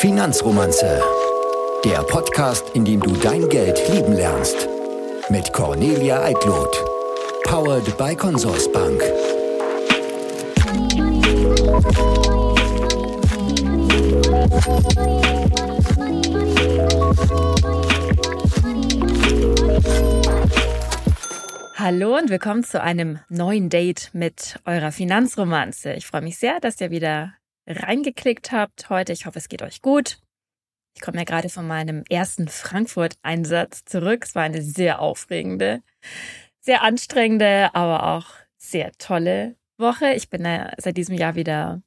Finanzromanze. Der Podcast, in dem du dein Geld lieben lernst. Mit Cornelia Eitlot. Powered by Consorsbank. Hallo und willkommen zu einem neuen Date mit eurer Finanzromanze. Ich freue mich sehr, dass ihr wieder reingeklickt habt heute. Ich hoffe, es geht euch gut. Ich komme ja gerade von meinem ersten Frankfurt-Einsatz zurück. Es war eine sehr aufregende, sehr anstrengende, aber auch sehr tolle Woche. Ich bin ja seit diesem Jahr wieder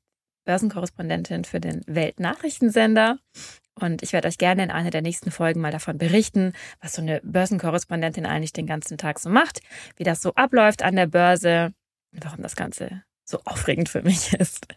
Börsenkorrespondentin für den Weltnachrichtensender. Und ich werde euch gerne in einer der nächsten Folgen mal davon berichten, was so eine Börsenkorrespondentin eigentlich den ganzen Tag so macht, wie das so abläuft an der Börse und warum das Ganze so aufregend für mich ist.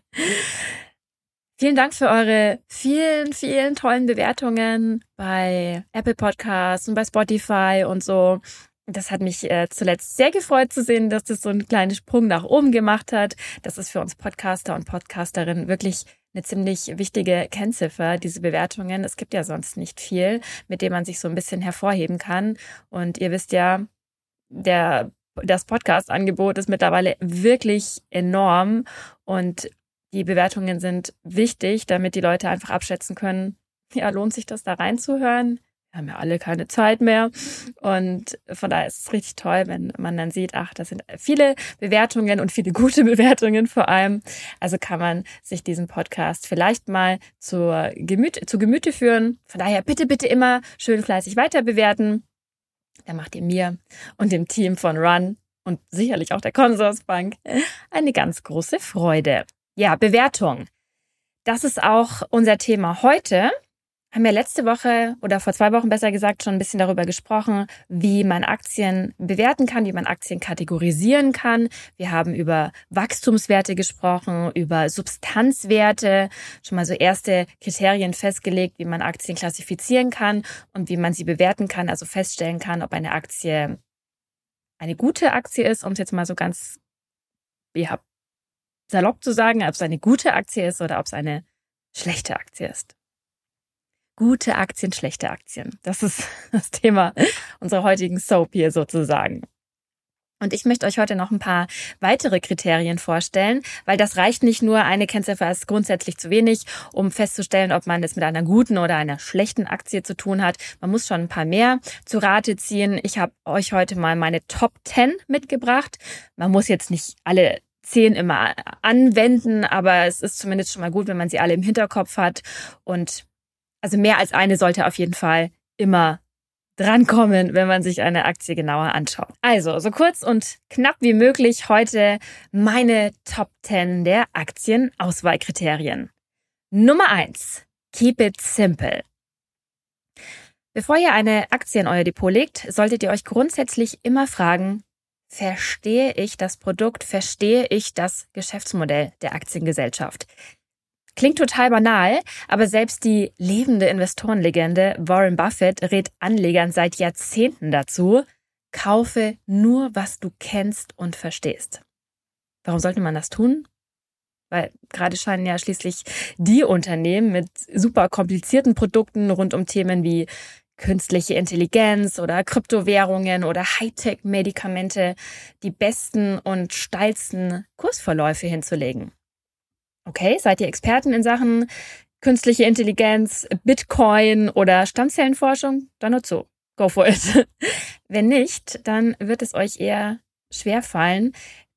Vielen Dank für eure vielen, vielen tollen Bewertungen bei Apple Podcasts und bei Spotify und so. Das hat mich äh, zuletzt sehr gefreut zu sehen, dass das so einen kleinen Sprung nach oben gemacht hat. Das ist für uns Podcaster und Podcasterinnen wirklich eine ziemlich wichtige Kennziffer, diese Bewertungen. Es gibt ja sonst nicht viel, mit dem man sich so ein bisschen hervorheben kann. Und ihr wisst ja, der das Podcast-Angebot ist mittlerweile wirklich enorm und die Bewertungen sind wichtig, damit die Leute einfach abschätzen können, ja, lohnt sich das da reinzuhören? Wir haben ja alle keine Zeit mehr. Und von daher ist es richtig toll, wenn man dann sieht, ach, das sind viele Bewertungen und viele gute Bewertungen vor allem. Also kann man sich diesen Podcast vielleicht mal zur Gemüte, zu Gemüte führen. Von daher bitte, bitte immer schön fleißig weiter bewerten. Da macht ihr mir und dem Team von Run und sicherlich auch der Consorsbank eine ganz große Freude. Ja, Bewertung. Das ist auch unser Thema heute. Haben wir letzte Woche oder vor zwei Wochen besser gesagt schon ein bisschen darüber gesprochen, wie man Aktien bewerten kann, wie man Aktien kategorisieren kann. Wir haben über Wachstumswerte gesprochen, über Substanzwerte, schon mal so erste Kriterien festgelegt, wie man Aktien klassifizieren kann und wie man sie bewerten kann, also feststellen kann, ob eine Aktie eine gute Aktie ist, um es jetzt mal so ganz ja, salopp zu sagen, ob es eine gute Aktie ist oder ob es eine schlechte Aktie ist. Gute Aktien, schlechte Aktien. Das ist das Thema unserer heutigen Soap hier sozusagen. Und ich möchte euch heute noch ein paar weitere Kriterien vorstellen, weil das reicht nicht nur, eine Kennziffer ist grundsätzlich zu wenig, um festzustellen, ob man es mit einer guten oder einer schlechten Aktie zu tun hat. Man muss schon ein paar mehr zu Rate ziehen. Ich habe euch heute mal meine Top 10 mitgebracht. Man muss jetzt nicht alle zehn immer anwenden, aber es ist zumindest schon mal gut, wenn man sie alle im Hinterkopf hat. Und also mehr als eine sollte auf jeden Fall immer drankommen, wenn man sich eine Aktie genauer anschaut. Also, so kurz und knapp wie möglich heute meine Top 10 der Aktienauswahlkriterien. Nummer eins: Keep it simple. Bevor ihr eine Aktie in euer Depot legt, solltet ihr euch grundsätzlich immer fragen, verstehe ich das Produkt, verstehe ich das Geschäftsmodell der Aktiengesellschaft. Klingt total banal, aber selbst die lebende Investorenlegende Warren Buffett rät Anlegern seit Jahrzehnten dazu, kaufe nur, was du kennst und verstehst. Warum sollte man das tun? Weil gerade scheinen ja schließlich die Unternehmen mit super komplizierten Produkten rund um Themen wie künstliche Intelligenz oder Kryptowährungen oder Hightech-Medikamente die besten und steilsten Kursverläufe hinzulegen. Okay, seid ihr Experten in Sachen künstliche Intelligenz, Bitcoin oder Stammzellenforschung? Dann nur zu. Go for it. Wenn nicht, dann wird es euch eher schwer fallen,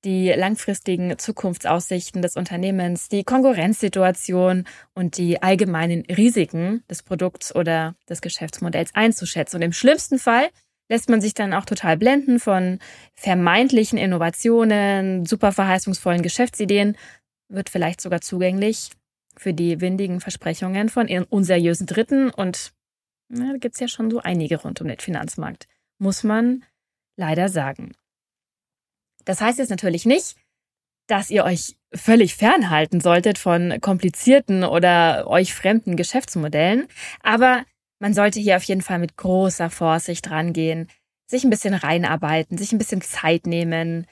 die langfristigen Zukunftsaussichten des Unternehmens, die Konkurrenzsituation und die allgemeinen Risiken des Produkts oder des Geschäftsmodells einzuschätzen. Und im schlimmsten Fall lässt man sich dann auch total blenden von vermeintlichen Innovationen, super verheißungsvollen Geschäftsideen, wird vielleicht sogar zugänglich für die windigen Versprechungen von unseriösen Dritten und na, da gibt's ja schon so einige rund um den Finanzmarkt, muss man leider sagen. Das heißt jetzt natürlich nicht, dass ihr euch völlig fernhalten solltet von komplizierten oder euch fremden Geschäftsmodellen, aber man sollte hier auf jeden Fall mit großer Vorsicht rangehen, sich ein bisschen reinarbeiten, sich ein bisschen Zeit nehmen.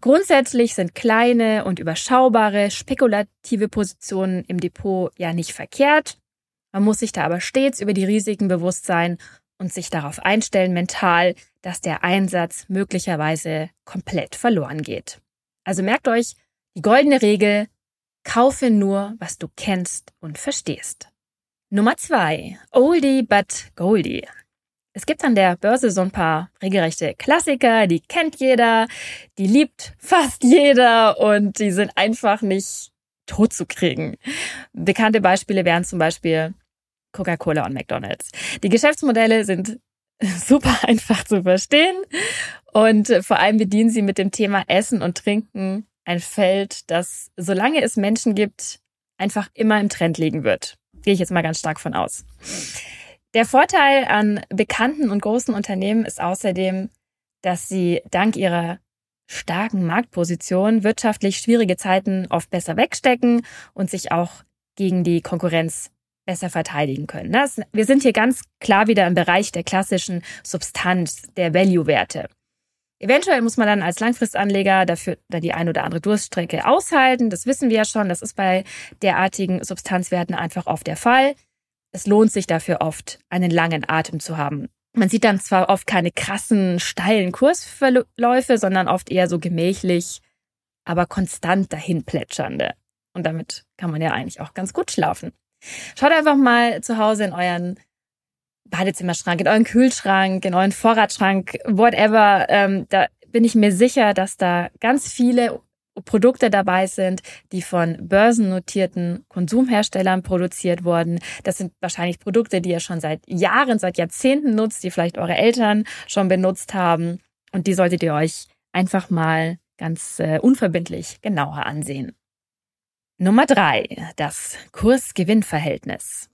Grundsätzlich sind kleine und überschaubare spekulative Positionen im Depot ja nicht verkehrt, Man muss sich da aber stets über die Risiken bewusst sein und sich darauf einstellen mental, dass der Einsatz möglicherweise komplett verloren geht. Also merkt euch die goldene Regel, kaufe nur, was du kennst und verstehst. Nummer zwei, Oldie but Goldie. Es gibt an der Börse so ein paar regelrechte Klassiker, die kennt jeder, die liebt fast jeder und die sind einfach nicht tot zu kriegen. Bekannte Beispiele wären zum Beispiel Coca-Cola und McDonald's. Die Geschäftsmodelle sind super einfach zu verstehen und vor allem bedienen sie mit dem Thema Essen und Trinken ein Feld, das, solange es Menschen gibt, einfach immer im Trend liegen wird. Gehe ich jetzt mal ganz stark von aus. Der Vorteil an bekannten und großen Unternehmen ist außerdem, dass sie dank ihrer starken Marktposition wirtschaftlich schwierige Zeiten oft besser wegstecken und sich auch gegen die Konkurrenz besser verteidigen können. Das, wir sind hier ganz klar wieder im Bereich der klassischen Substanz, der Value-Werte. Eventuell muss man dann als Langfristanleger dafür die ein oder andere Durststrecke aushalten. Das wissen wir ja schon. Das ist bei derartigen Substanzwerten einfach oft der Fall. Es lohnt sich dafür oft, einen langen Atem zu haben. Man sieht dann zwar oft keine krassen, steilen Kursverläufe, sondern oft eher so gemächlich, aber konstant dahin plätschernde. Und damit kann man ja eigentlich auch ganz gut schlafen. Schaut einfach mal zu Hause in euren Badezimmerschrank, in euren Kühlschrank, in euren Vorratsschrank, whatever. Ähm, da bin ich mir sicher, dass da ganz viele Produkte dabei sind, die von börsennotierten Konsumherstellern produziert wurden. Das sind wahrscheinlich Produkte, die ihr schon seit Jahren, seit Jahrzehnten nutzt, die vielleicht eure Eltern schon benutzt haben. Und die solltet ihr euch einfach mal ganz äh, unverbindlich genauer ansehen. Nummer drei, das Kurs-Gewinn-Verhältnis.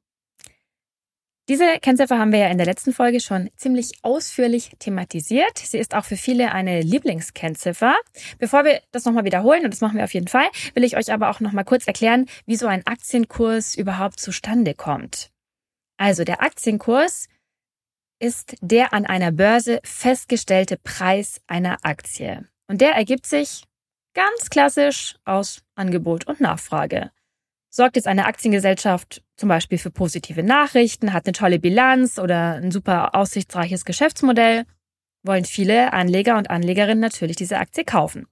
Diese Kennziffer haben wir ja in der letzten Folge schon ziemlich ausführlich thematisiert. Sie ist auch für viele eine Lieblingskennziffer. Bevor wir das nochmal wiederholen, und das machen wir auf jeden Fall, will ich euch aber auch nochmal kurz erklären, wie so ein Aktienkurs überhaupt zustande kommt. Also der Aktienkurs ist der an einer Börse festgestellte Preis einer Aktie. Und der ergibt sich Ganz klassisch aus Angebot und Nachfrage. Sorgt jetzt eine Aktiengesellschaft zum Beispiel für positive Nachrichten, hat eine tolle Bilanz oder ein super aussichtsreiches Geschäftsmodell, wollen viele Anleger und Anlegerinnen natürlich diese Aktie kaufen.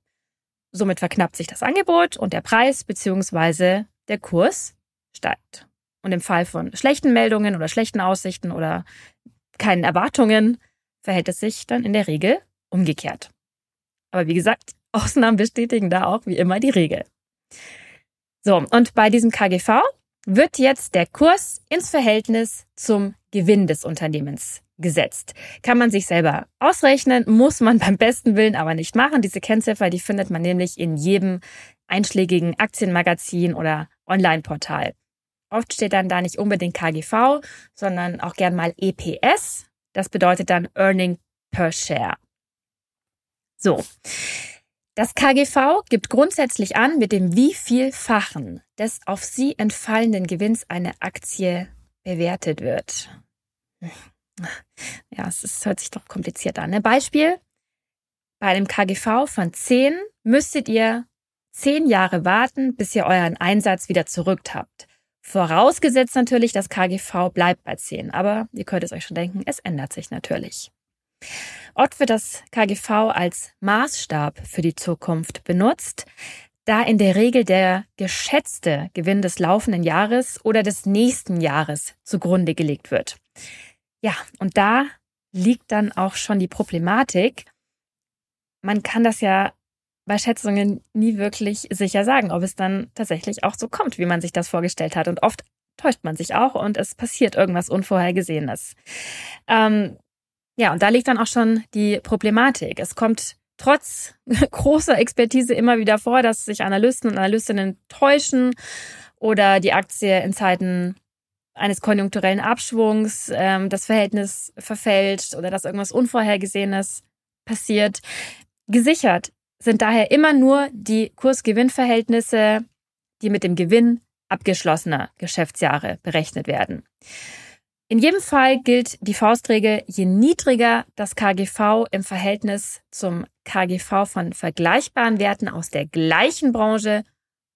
Somit verknappt sich das Angebot und der Preis bzw. der Kurs steigt. Und im Fall von schlechten Meldungen oder schlechten Aussichten oder keinen Erwartungen verhält es sich dann in der Regel umgekehrt. Aber wie gesagt, Ausnahmen bestätigen da auch wie immer die Regel. So, und bei diesem KGV wird jetzt der Kurs ins Verhältnis zum Gewinn des Unternehmens gesetzt. Kann man sich selber ausrechnen, muss man beim besten Willen aber nicht machen. Diese Kennziffer, die findet man nämlich in jedem einschlägigen Aktienmagazin oder Online-Portal. Oft steht dann da nicht unbedingt KGV, sondern auch gern mal EPS. Das bedeutet dann Earning per Share. So. Das KGV gibt grundsätzlich an, mit dem wievielfachen des auf sie entfallenden Gewinns eine Aktie bewertet wird. Ja, es ist, hört sich doch kompliziert an. Ein Beispiel. Bei einem KGV von 10 müsstet ihr 10 Jahre warten, bis ihr euren Einsatz wieder zurück habt. Vorausgesetzt natürlich, das KGV bleibt bei 10. Aber ihr könnt es euch schon denken, es ändert sich natürlich. Oft wird das KGV als Maßstab für die Zukunft benutzt, da in der Regel der geschätzte Gewinn des laufenden Jahres oder des nächsten Jahres zugrunde gelegt wird. Ja, und da liegt dann auch schon die Problematik. Man kann das ja bei Schätzungen nie wirklich sicher sagen, ob es dann tatsächlich auch so kommt, wie man sich das vorgestellt hat. Und oft täuscht man sich auch und es passiert irgendwas Unvorhergesehenes. Ähm, ja, und da liegt dann auch schon die Problematik. Es kommt trotz großer Expertise immer wieder vor, dass sich Analysten und Analystinnen täuschen oder die Aktie in Zeiten eines konjunkturellen Abschwungs ähm, das Verhältnis verfälscht oder dass irgendwas Unvorhergesehenes passiert. Gesichert sind daher immer nur die Kurs-Gewinn-Verhältnisse, die mit dem Gewinn abgeschlossener Geschäftsjahre berechnet werden. In jedem Fall gilt die Faustregel, je niedriger das KGV im Verhältnis zum KGV von vergleichbaren Werten aus der gleichen Branche,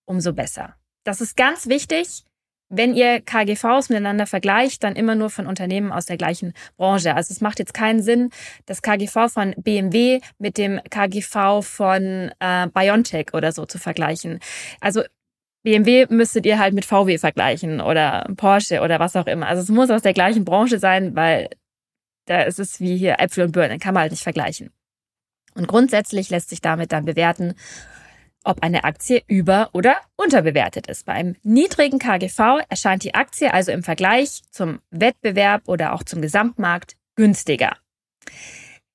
umso besser. Das ist ganz wichtig, wenn ihr KGVs miteinander vergleicht, dann immer nur von Unternehmen aus der gleichen Branche. Also es macht jetzt keinen Sinn, das KGV von BMW mit dem KGV von äh, BioNTech oder so zu vergleichen. Also BMW müsstet ihr halt mit VW vergleichen oder Porsche oder was auch immer. Also es muss aus der gleichen Branche sein, weil da ist es wie hier Äpfel und Birnen, kann man halt nicht vergleichen. Und grundsätzlich lässt sich damit dann bewerten, ob eine Aktie über- oder unterbewertet ist. Bei einem niedrigen KGV erscheint die Aktie also im Vergleich zum Wettbewerb oder auch zum Gesamtmarkt günstiger.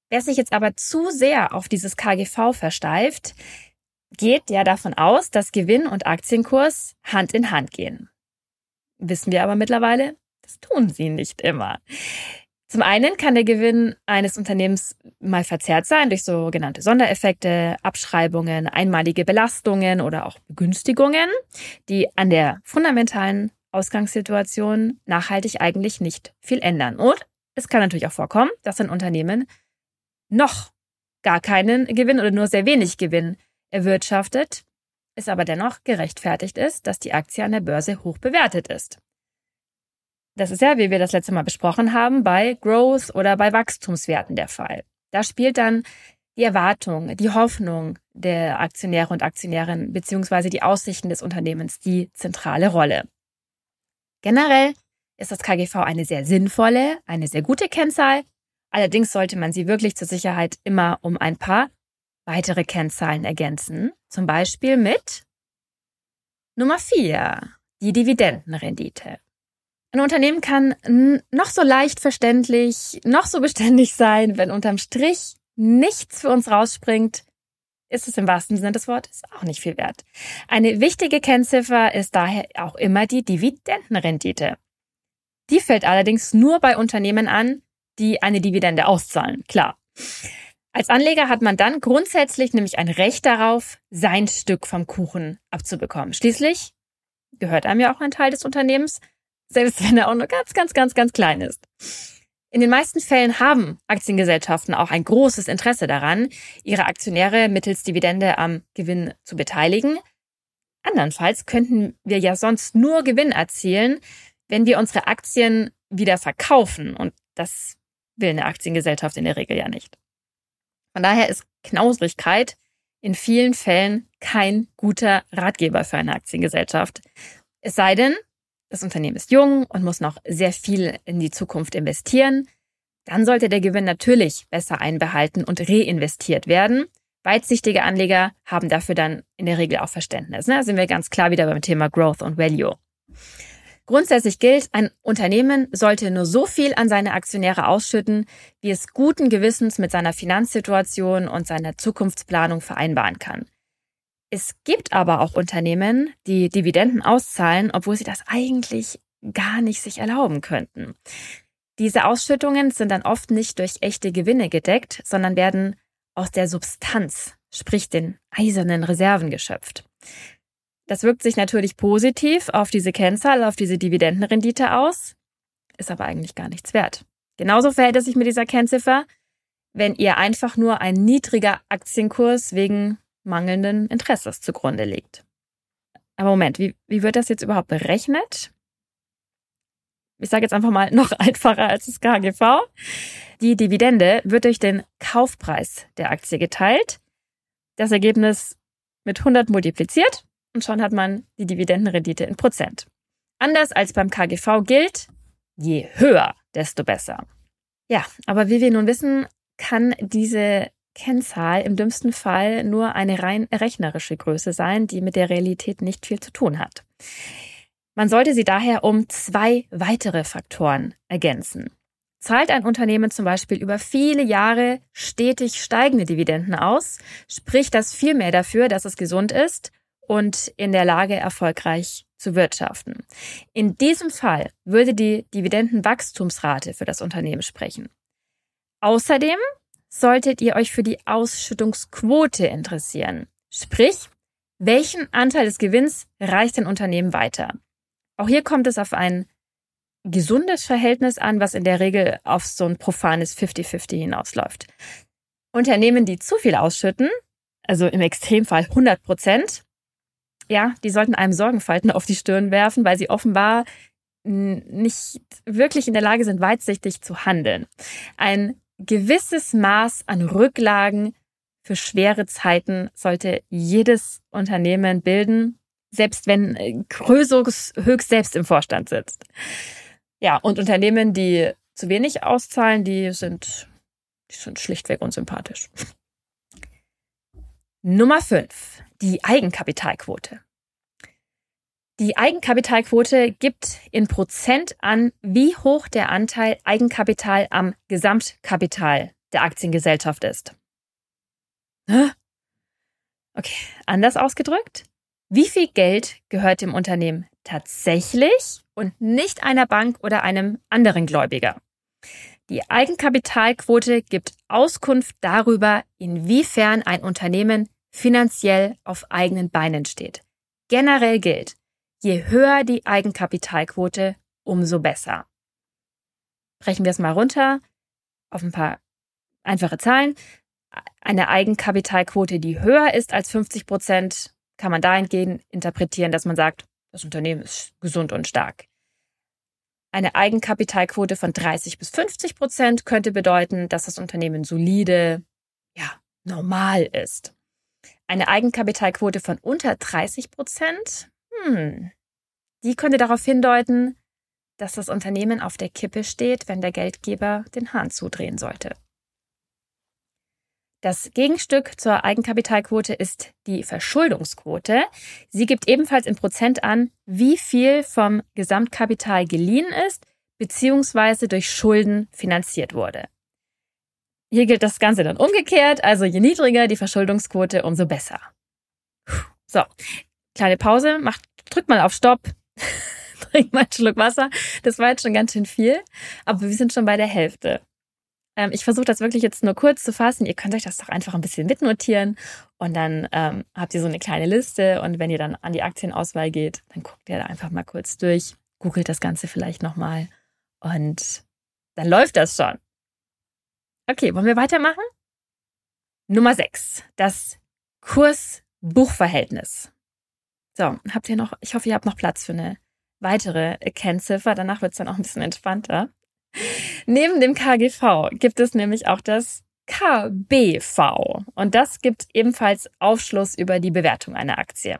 Wer sich jetzt aber zu sehr auf dieses KGV versteift, geht ja davon aus, dass Gewinn und Aktienkurs Hand in Hand gehen. Wissen wir aber mittlerweile, das tun sie nicht immer. Zum einen kann der Gewinn eines Unternehmens mal verzerrt sein durch sogenannte Sondereffekte, Abschreibungen, einmalige Belastungen oder auch Begünstigungen, die an der fundamentalen Ausgangssituation nachhaltig eigentlich nicht viel ändern. Und es kann natürlich auch vorkommen, dass ein Unternehmen noch gar keinen Gewinn oder nur sehr wenig Gewinn erwirtschaftet, es aber dennoch gerechtfertigt ist, dass die Aktie an der Börse hoch bewertet ist. Das ist ja, wie wir das letzte Mal besprochen haben, bei Growth oder bei Wachstumswerten der Fall. Da spielt dann die Erwartung, die Hoffnung der Aktionäre und Aktionärinnen beziehungsweise die Aussichten des Unternehmens die zentrale Rolle. Generell ist das KGV eine sehr sinnvolle, eine sehr gute Kennzahl. Allerdings sollte man sie wirklich zur Sicherheit immer um ein paar weitere Kennzahlen ergänzen. Zum Beispiel mit Nummer vier, die Dividendenrendite. Ein Unternehmen kann noch so leicht verständlich, noch so beständig sein, wenn unterm Strich nichts für uns rausspringt, ist es im wahrsten Sinne des Wortes auch nicht viel wert. Eine wichtige Kennziffer ist daher auch immer die Dividendenrendite. Die fällt allerdings nur bei Unternehmen an, die eine Dividende auszahlen, klar. Als Anleger hat man dann grundsätzlich nämlich ein Recht darauf, sein Stück vom Kuchen abzubekommen. Schließlich gehört einem ja auch ein Teil des Unternehmens selbst wenn er auch nur ganz, ganz, ganz, ganz klein ist. In den meisten Fällen haben Aktiengesellschaften auch ein großes Interesse daran, ihre Aktionäre mittels Dividende am Gewinn zu beteiligen. Andernfalls könnten wir ja sonst nur Gewinn erzielen, wenn wir unsere Aktien wieder verkaufen. Und das will eine Aktiengesellschaft in der Regel ja nicht. Von daher ist Knausrigkeit in vielen Fällen kein guter Ratgeber für eine Aktiengesellschaft. Es sei denn, das Unternehmen ist jung und muss noch sehr viel in die Zukunft investieren, dann sollte der Gewinn natürlich besser einbehalten und reinvestiert werden. Weitsichtige Anleger haben dafür dann in der Regel auch Verständnis. Ne? Da sind wir ganz klar wieder beim Thema Growth und Value. Grundsätzlich gilt, ein Unternehmen sollte nur so viel an seine Aktionäre ausschütten, wie es guten Gewissens mit seiner Finanzsituation und seiner Zukunftsplanung vereinbaren kann. Es gibt aber auch Unternehmen, die Dividenden auszahlen, obwohl sie das eigentlich gar nicht sich erlauben könnten. Diese Ausschüttungen sind dann oft nicht durch echte Gewinne gedeckt, sondern werden aus der Substanz, sprich den eisernen Reserven geschöpft. Das wirkt sich natürlich positiv auf diese Kennzahl, auf diese Dividendenrendite aus, ist aber eigentlich gar nichts wert. Genauso verhält es sich mit dieser Kennziffer, wenn ihr einfach nur ein niedriger Aktienkurs wegen mangelnden Interesses zugrunde liegt. Aber Moment, wie, wie wird das jetzt überhaupt berechnet? Ich sage jetzt einfach mal noch einfacher als das KGV. Die Dividende wird durch den Kaufpreis der Aktie geteilt, das Ergebnis mit 100 multipliziert und schon hat man die Dividendenrendite in Prozent. Anders als beim KGV gilt, je höher, desto besser. Ja, aber wie wir nun wissen, kann diese Kennzahl im dümmsten Fall nur eine rein rechnerische Größe sein, die mit der Realität nicht viel zu tun hat. Man sollte sie daher um zwei weitere Faktoren ergänzen. Zahlt ein Unternehmen zum Beispiel über viele Jahre stetig steigende Dividenden aus, spricht das viel mehr dafür, dass es gesund ist und in der Lage, erfolgreich zu wirtschaften. In diesem Fall würde die Dividendenwachstumsrate für das Unternehmen sprechen. Außerdem solltet ihr euch für die Ausschüttungsquote interessieren. Sprich, welchen Anteil des Gewinns reicht ein Unternehmen weiter? Auch hier kommt es auf ein gesundes Verhältnis an, was in der Regel auf so ein profanes 50-50 hinausläuft. Unternehmen, die zu viel ausschütten, also im Extremfall 100 Prozent, ja, die sollten einem Sorgenfalten auf die Stirn werfen, weil sie offenbar nicht wirklich in der Lage sind, weitsichtig zu handeln. Ein gewisses Maß an Rücklagen für schwere Zeiten sollte jedes Unternehmen bilden, selbst wenn Krösus höchst selbst im Vorstand sitzt. Ja, und Unternehmen, die zu wenig auszahlen, die sind, die sind schlichtweg unsympathisch. Nummer 5. Die Eigenkapitalquote. Die Eigenkapitalquote gibt in Prozent an, wie hoch der Anteil Eigenkapital am Gesamtkapital der Aktiengesellschaft ist. Okay, anders ausgedrückt. Wie viel Geld gehört dem Unternehmen tatsächlich und nicht einer Bank oder einem anderen Gläubiger? Die Eigenkapitalquote gibt Auskunft darüber, inwiefern ein Unternehmen finanziell auf eigenen Beinen steht. Generell gilt, je höher die Eigenkapitalquote, umso besser. Brechen wir es mal runter auf ein paar einfache Zahlen. Eine Eigenkapitalquote, die höher ist als 50 Prozent, kann man dahingehend interpretieren, dass man sagt, das Unternehmen ist gesund und stark. Eine Eigenkapitalquote von 30 bis 50 Prozent könnte bedeuten, dass das Unternehmen solide, ja, normal ist. Eine Eigenkapitalquote von unter 30 Prozent, hm, die könnte darauf hindeuten, dass das Unternehmen auf der Kippe steht, wenn der Geldgeber den Hahn zudrehen sollte. Das Gegenstück zur Eigenkapitalquote ist die Verschuldungsquote. Sie gibt ebenfalls in Prozent an, wie viel vom Gesamtkapital geliehen ist bzw. durch Schulden finanziert wurde. Hier gilt das Ganze dann umgekehrt, also je niedriger die Verschuldungsquote, umso besser. So, kleine Pause, macht, drückt mal auf Stopp, trink mal einen Schluck Wasser. Das war jetzt schon ganz schön viel, aber wir sind schon bei der Hälfte. Ähm, ich versuche das wirklich jetzt nur kurz zu fassen. Ihr könnt euch das doch einfach ein bisschen mitnotieren und dann ähm, habt ihr so eine kleine Liste und wenn ihr dann an die Aktienauswahl geht, dann guckt ihr da einfach mal kurz durch, googelt das Ganze vielleicht nochmal und dann läuft das schon. Okay, wollen wir weitermachen? Nummer 6, das Kurs-Buchverhältnis. So, habt ihr noch, ich hoffe, ihr habt noch Platz für eine weitere Kennziffer. Danach wird es dann auch ein bisschen entspannter. Neben dem KGV gibt es nämlich auch das KBV und das gibt ebenfalls Aufschluss über die Bewertung einer Aktie.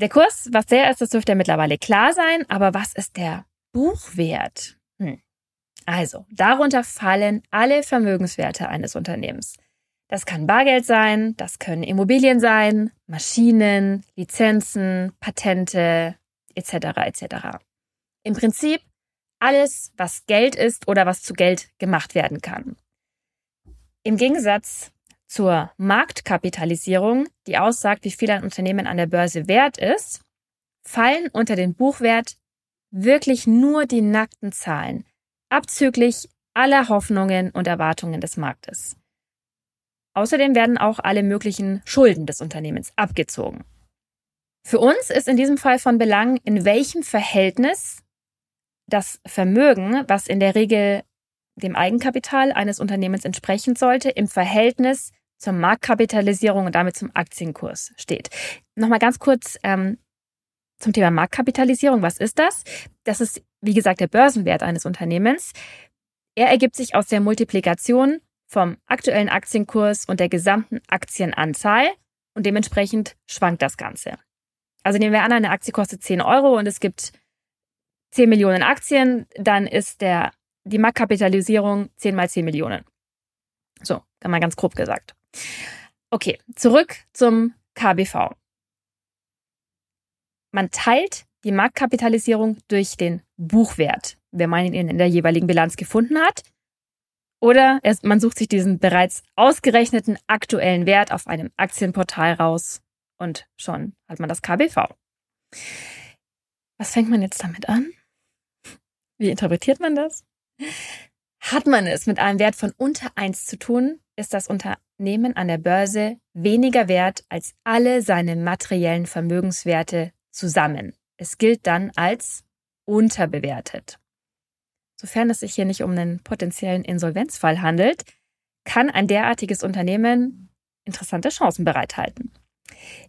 Der Kurs, was der ist, das dürfte ja mittlerweile klar sein, aber was ist der Buchwert? Hm. Also, darunter fallen alle Vermögenswerte eines Unternehmens. Das kann Bargeld sein, das können Immobilien sein, Maschinen, Lizenzen, Patente etc. etc. Im Prinzip alles, was Geld ist oder was zu Geld gemacht werden kann. Im Gegensatz zur Marktkapitalisierung, die aussagt, wie viel ein Unternehmen an der Börse wert ist, fallen unter den Buchwert wirklich nur die nackten Zahlen, abzüglich aller Hoffnungen und Erwartungen des Marktes. Außerdem werden auch alle möglichen Schulden des Unternehmens abgezogen. Für uns ist in diesem Fall von Belang, in welchem Verhältnis das Vermögen, was in der Regel dem Eigenkapital eines Unternehmens entsprechen sollte, im Verhältnis zur Marktkapitalisierung und damit zum Aktienkurs steht. Nochmal ganz kurz ähm, zum Thema Marktkapitalisierung. Was ist das? Das ist, wie gesagt, der Börsenwert eines Unternehmens. Er ergibt sich aus der Multiplikation vom aktuellen Aktienkurs und der gesamten Aktienanzahl und dementsprechend schwankt das Ganze. Also nehmen wir an, eine Aktie kostet 10 Euro und es gibt 10 Millionen Aktien, dann ist der, die Marktkapitalisierung 10 mal 10 Millionen. So, kann man ganz grob gesagt. Okay, zurück zum KBV. Man teilt die Marktkapitalisierung durch den Buchwert, wenn man ihn in der jeweiligen Bilanz gefunden hat. Oder man sucht sich diesen bereits ausgerechneten aktuellen Wert auf einem Aktienportal raus und schon hat man das KBV. Was fängt man jetzt damit an? Wie interpretiert man das? Hat man es mit einem Wert von unter 1 zu tun, ist das Unternehmen an der Börse weniger wert als alle seine materiellen Vermögenswerte zusammen. Es gilt dann als unterbewertet. Sofern es sich hier nicht um einen potenziellen Insolvenzfall handelt, kann ein derartiges Unternehmen interessante Chancen bereithalten.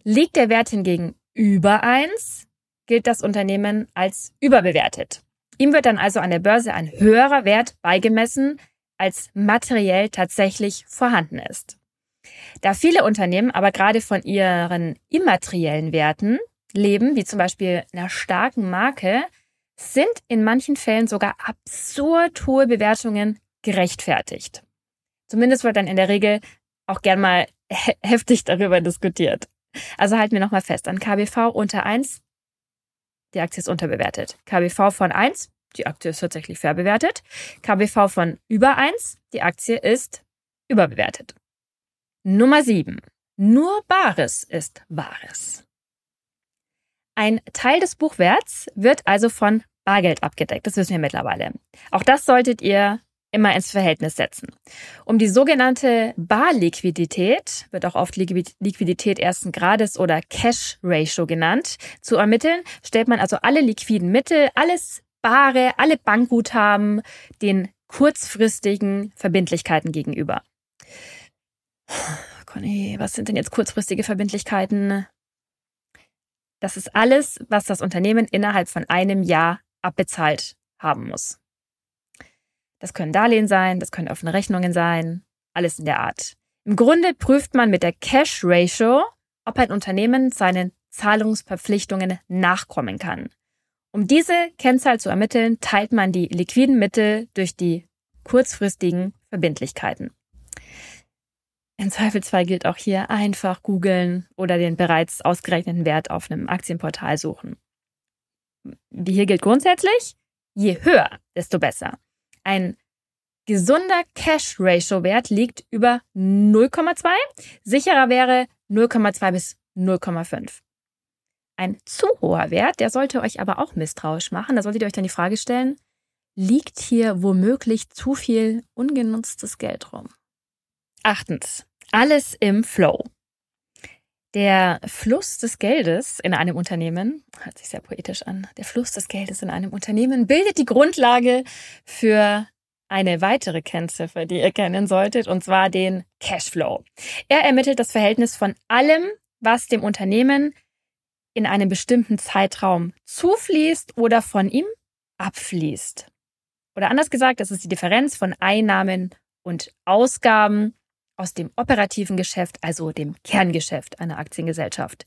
Liegt der Wert hingegen über eins, gilt das Unternehmen als überbewertet. Ihm wird dann also an der Börse ein höherer Wert beigemessen, als materiell tatsächlich vorhanden ist. Da viele Unternehmen aber gerade von ihren immateriellen Werten leben, wie zum Beispiel einer starken Marke, sind in manchen Fällen sogar absurd hohe Bewertungen gerechtfertigt. Zumindest wird dann in der Regel auch gern mal heftig darüber diskutiert. Also halten wir nochmal fest, an KBV unter 1, die Aktie ist unterbewertet. KBV von 1, die Aktie ist tatsächlich fair bewertet. KBV von über 1, die Aktie ist überbewertet. Nummer 7. Nur Bares ist Wahres. Ein Teil des Buchwerts wird also von Bargeld abgedeckt. Das wissen wir mittlerweile. Auch das solltet ihr immer ins Verhältnis setzen. Um die sogenannte Barliquidität, wird auch oft Liquidität ersten Grades oder Cash Ratio genannt, zu ermitteln, stellt man also alle liquiden Mittel, alles Bare, alle Bankguthaben den kurzfristigen Verbindlichkeiten gegenüber. Conny, was sind denn jetzt kurzfristige Verbindlichkeiten? Das ist alles, was das Unternehmen innerhalb von einem Jahr abbezahlt haben muss. Das können Darlehen sein, das können offene Rechnungen sein, alles in der Art. Im Grunde prüft man mit der Cash Ratio, ob ein Unternehmen seinen Zahlungsverpflichtungen nachkommen kann. Um diese Kennzahl zu ermitteln, teilt man die liquiden Mittel durch die kurzfristigen Verbindlichkeiten. Im Zweifelsfall gilt auch hier einfach googeln oder den bereits ausgerechneten Wert auf einem Aktienportal suchen. Wie hier gilt grundsätzlich, je höher, desto besser. Ein gesunder Cash-Ratio-Wert liegt über 0,2. Sicherer wäre 0,2 bis 0,5. Ein zu hoher Wert, der sollte euch aber auch misstrauisch machen. Da solltet ihr euch dann die Frage stellen, liegt hier womöglich zu viel ungenutztes Geld rum? Achtens, alles im Flow. Der Fluss des Geldes in einem Unternehmen, hört sich sehr poetisch an, der Fluss des Geldes in einem Unternehmen bildet die Grundlage für eine weitere Kennziffer, die ihr kennen solltet, und zwar den Cashflow. Er ermittelt das Verhältnis von allem, was dem Unternehmen in einem bestimmten Zeitraum zufließt oder von ihm abfließt. Oder anders gesagt, das ist die Differenz von Einnahmen und Ausgaben aus dem operativen Geschäft, also dem Kerngeschäft einer Aktiengesellschaft.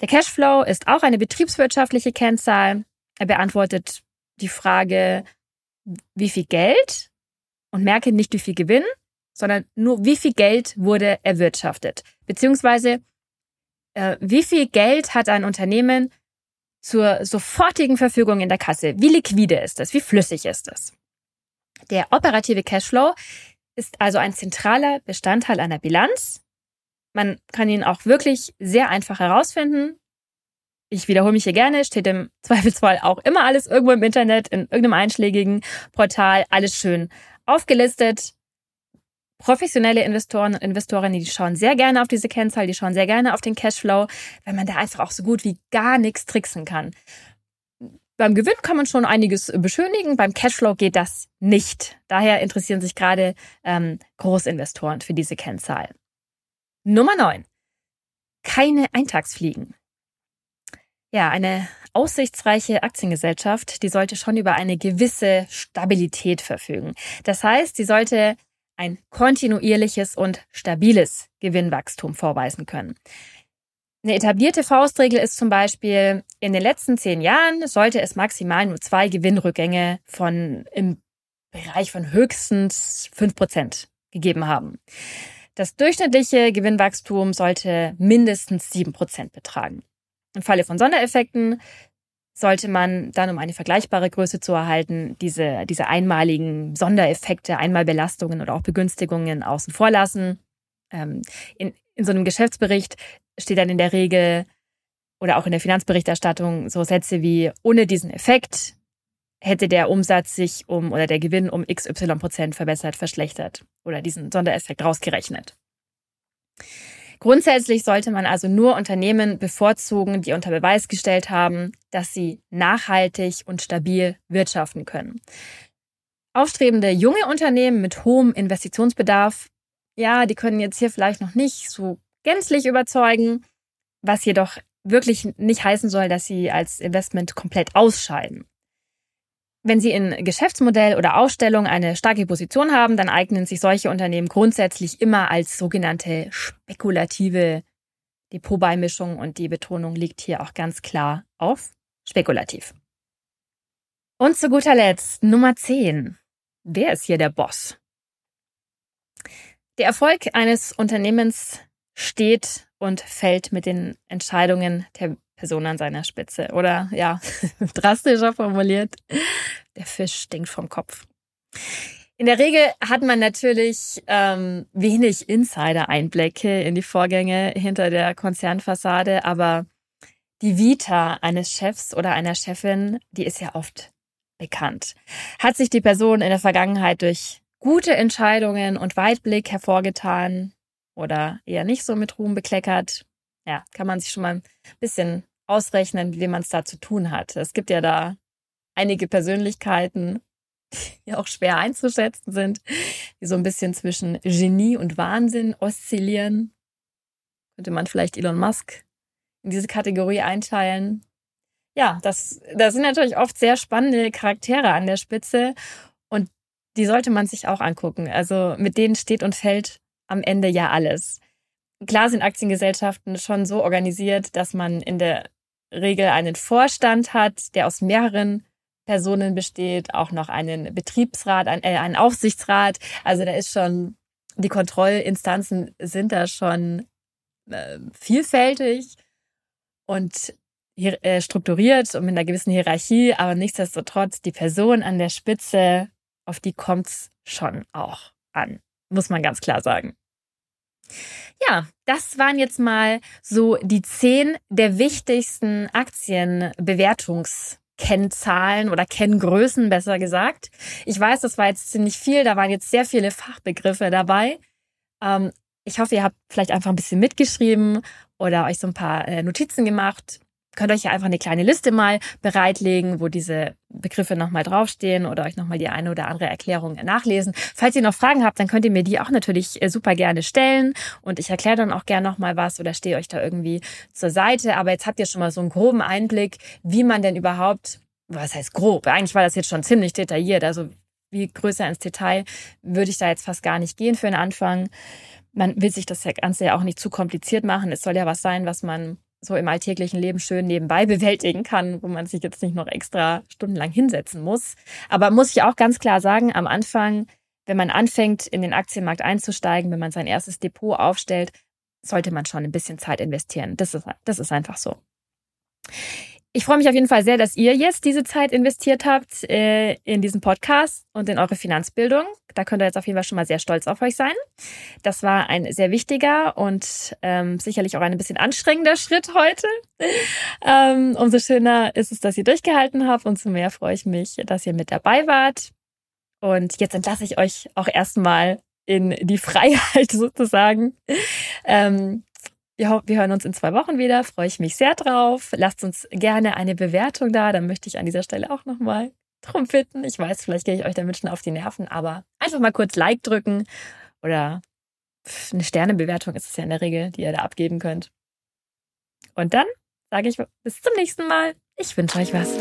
Der Cashflow ist auch eine betriebswirtschaftliche Kennzahl. Er beantwortet die Frage, wie viel Geld und merke nicht wie viel Gewinn, sondern nur wie viel Geld wurde erwirtschaftet. Beziehungsweise äh, wie viel Geld hat ein Unternehmen zur sofortigen Verfügung in der Kasse? Wie liquide ist es? Wie flüssig ist es? Der operative Cashflow ist also ein zentraler Bestandteil einer Bilanz. Man kann ihn auch wirklich sehr einfach herausfinden. Ich wiederhole mich hier gerne, steht im Zweifelsfall auch immer alles irgendwo im Internet, in irgendeinem einschlägigen Portal, alles schön aufgelistet. Professionelle Investoren und Investorinnen, die schauen sehr gerne auf diese Kennzahl, die schauen sehr gerne auf den Cashflow, weil man da einfach auch so gut wie gar nichts tricksen kann. Beim Gewinn kann man schon einiges beschönigen, beim Cashflow geht das nicht. Daher interessieren sich gerade ähm, Großinvestoren für diese Kennzahl. Nummer 9. Keine Eintagsfliegen. Ja, eine aussichtsreiche Aktiengesellschaft, die sollte schon über eine gewisse Stabilität verfügen. Das heißt, sie sollte ein kontinuierliches und stabiles Gewinnwachstum vorweisen können. Eine etablierte Faustregel ist zum Beispiel, in den letzten zehn Jahren sollte es maximal nur zwei Gewinnrückgänge von im Bereich von höchstens fünf Prozent gegeben haben. Das durchschnittliche Gewinnwachstum sollte mindestens sieben Prozent betragen. Im Falle von Sondereffekten sollte man dann, um eine vergleichbare Größe zu erhalten, diese, diese einmaligen Sondereffekte, Einmalbelastungen oder auch Begünstigungen außen vor lassen. Ähm, in, in so einem Geschäftsbericht steht dann in der Regel oder auch in der Finanzberichterstattung so Sätze wie, ohne diesen Effekt hätte der Umsatz sich um oder der Gewinn um XY Prozent verbessert, verschlechtert oder diesen Sondereffekt rausgerechnet. Grundsätzlich sollte man also nur Unternehmen bevorzugen, die unter Beweis gestellt haben, dass sie nachhaltig und stabil wirtschaften können. Aufstrebende junge Unternehmen mit hohem Investitionsbedarf, ja, die können jetzt hier vielleicht noch nicht so gänzlich überzeugen. was jedoch wirklich nicht heißen soll, dass sie als Investment komplett ausscheiden. Wenn Sie in Geschäftsmodell oder Ausstellung eine starke Position haben, dann eignen sich solche Unternehmen grundsätzlich immer als sogenannte spekulative Depotbeimischung und die Betonung liegt hier auch ganz klar auf spekulativ. Und zu guter Letzt Nummer 10. Wer ist hier der Boss? Der Erfolg eines Unternehmens steht und fällt mit den Entscheidungen der Person an seiner Spitze. Oder ja, drastischer formuliert, der Fisch stinkt vom Kopf. In der Regel hat man natürlich ähm, wenig Insider-Einblicke in die Vorgänge hinter der Konzernfassade, aber die Vita eines Chefs oder einer Chefin, die ist ja oft bekannt. Hat sich die Person in der Vergangenheit durch gute Entscheidungen und Weitblick hervorgetan oder eher nicht so mit Ruhm bekleckert, ja, kann man sich schon mal ein bisschen ausrechnen, wie man es da zu tun hat. Es gibt ja da einige Persönlichkeiten, die auch schwer einzuschätzen sind, die so ein bisschen zwischen Genie und Wahnsinn oszillieren. Könnte man vielleicht Elon Musk in diese Kategorie einteilen. Ja, das, das sind natürlich oft sehr spannende Charaktere an der Spitze und die sollte man sich auch angucken. Also mit denen steht und fällt am Ende ja alles. Klar sind Aktiengesellschaften schon so organisiert, dass man in der Regel einen Vorstand hat, der aus mehreren Personen besteht, auch noch einen Betriebsrat, ein, äh, einen Aufsichtsrat. Also da ist schon, die Kontrollinstanzen sind da schon äh, vielfältig und hier, äh, strukturiert und mit einer gewissen Hierarchie, aber nichtsdestotrotz die Person an der Spitze, auf die kommt's schon auch an, muss man ganz klar sagen. Ja, das waren jetzt mal so die zehn der wichtigsten Aktienbewertungskennzahlen oder Kenngrößen, besser gesagt. Ich weiß, das war jetzt ziemlich viel, da waren jetzt sehr viele Fachbegriffe dabei. Ähm, ich hoffe, ihr habt vielleicht einfach ein bisschen mitgeschrieben oder euch so ein paar äh, Notizen gemacht könnt euch ja einfach eine kleine Liste mal bereitlegen, wo diese Begriffe nochmal draufstehen oder euch nochmal die eine oder andere Erklärung nachlesen. Falls ihr noch Fragen habt, dann könnt ihr mir die auch natürlich äh, super gerne stellen und ich erkläre dann auch gerne nochmal was oder stehe euch da irgendwie zur Seite. Aber jetzt habt ihr schon mal so einen groben Einblick, wie man denn überhaupt, was heißt grob? Eigentlich war das jetzt schon ziemlich detailliert, also wie größer ins Detail würde ich da jetzt fast gar nicht gehen für den Anfang. Man will sich das Ganze ja auch nicht zu kompliziert machen. Es soll ja was sein, was man so im alltäglichen Leben schön nebenbei bewältigen kann, wo man sich jetzt nicht noch extra stundenlang hinsetzen muss. Aber muss ich auch ganz klar sagen, am Anfang, wenn man anfängt, in den Aktienmarkt einzusteigen, wenn man sein erstes Depot aufstellt, sollte man schon ein bisschen Zeit investieren. Das ist, das ist einfach so. Ich freue mich auf jeden Fall sehr, dass ihr jetzt diese Zeit investiert habt äh, in diesen Podcast und in eure Finanzbildung. Da könnt ihr jetzt auf jeden Fall schon mal sehr stolz auf euch sein. Das war ein sehr wichtiger und ähm, sicherlich auch ein bisschen anstrengender Schritt heute. ähm, umso schöner ist es, dass ihr durchgehalten habt. Umso mehr freue ich mich, dass ihr mit dabei wart. Und jetzt entlasse ich euch auch erstmal in die Freiheit sozusagen. Ähm, wir, hören uns in zwei Wochen wieder, freue ich mich sehr drauf. Lasst uns gerne eine Bewertung da, dann möchte ich an dieser Stelle auch nochmal drum bitten. Ich weiß, vielleicht gehe ich euch damit schon auf die Nerven, aber einfach mal kurz Like drücken oder eine Sternebewertung ist es ja in der Regel, die ihr da abgeben könnt. Und dann sage ich bis zum nächsten Mal. Ich wünsche euch was.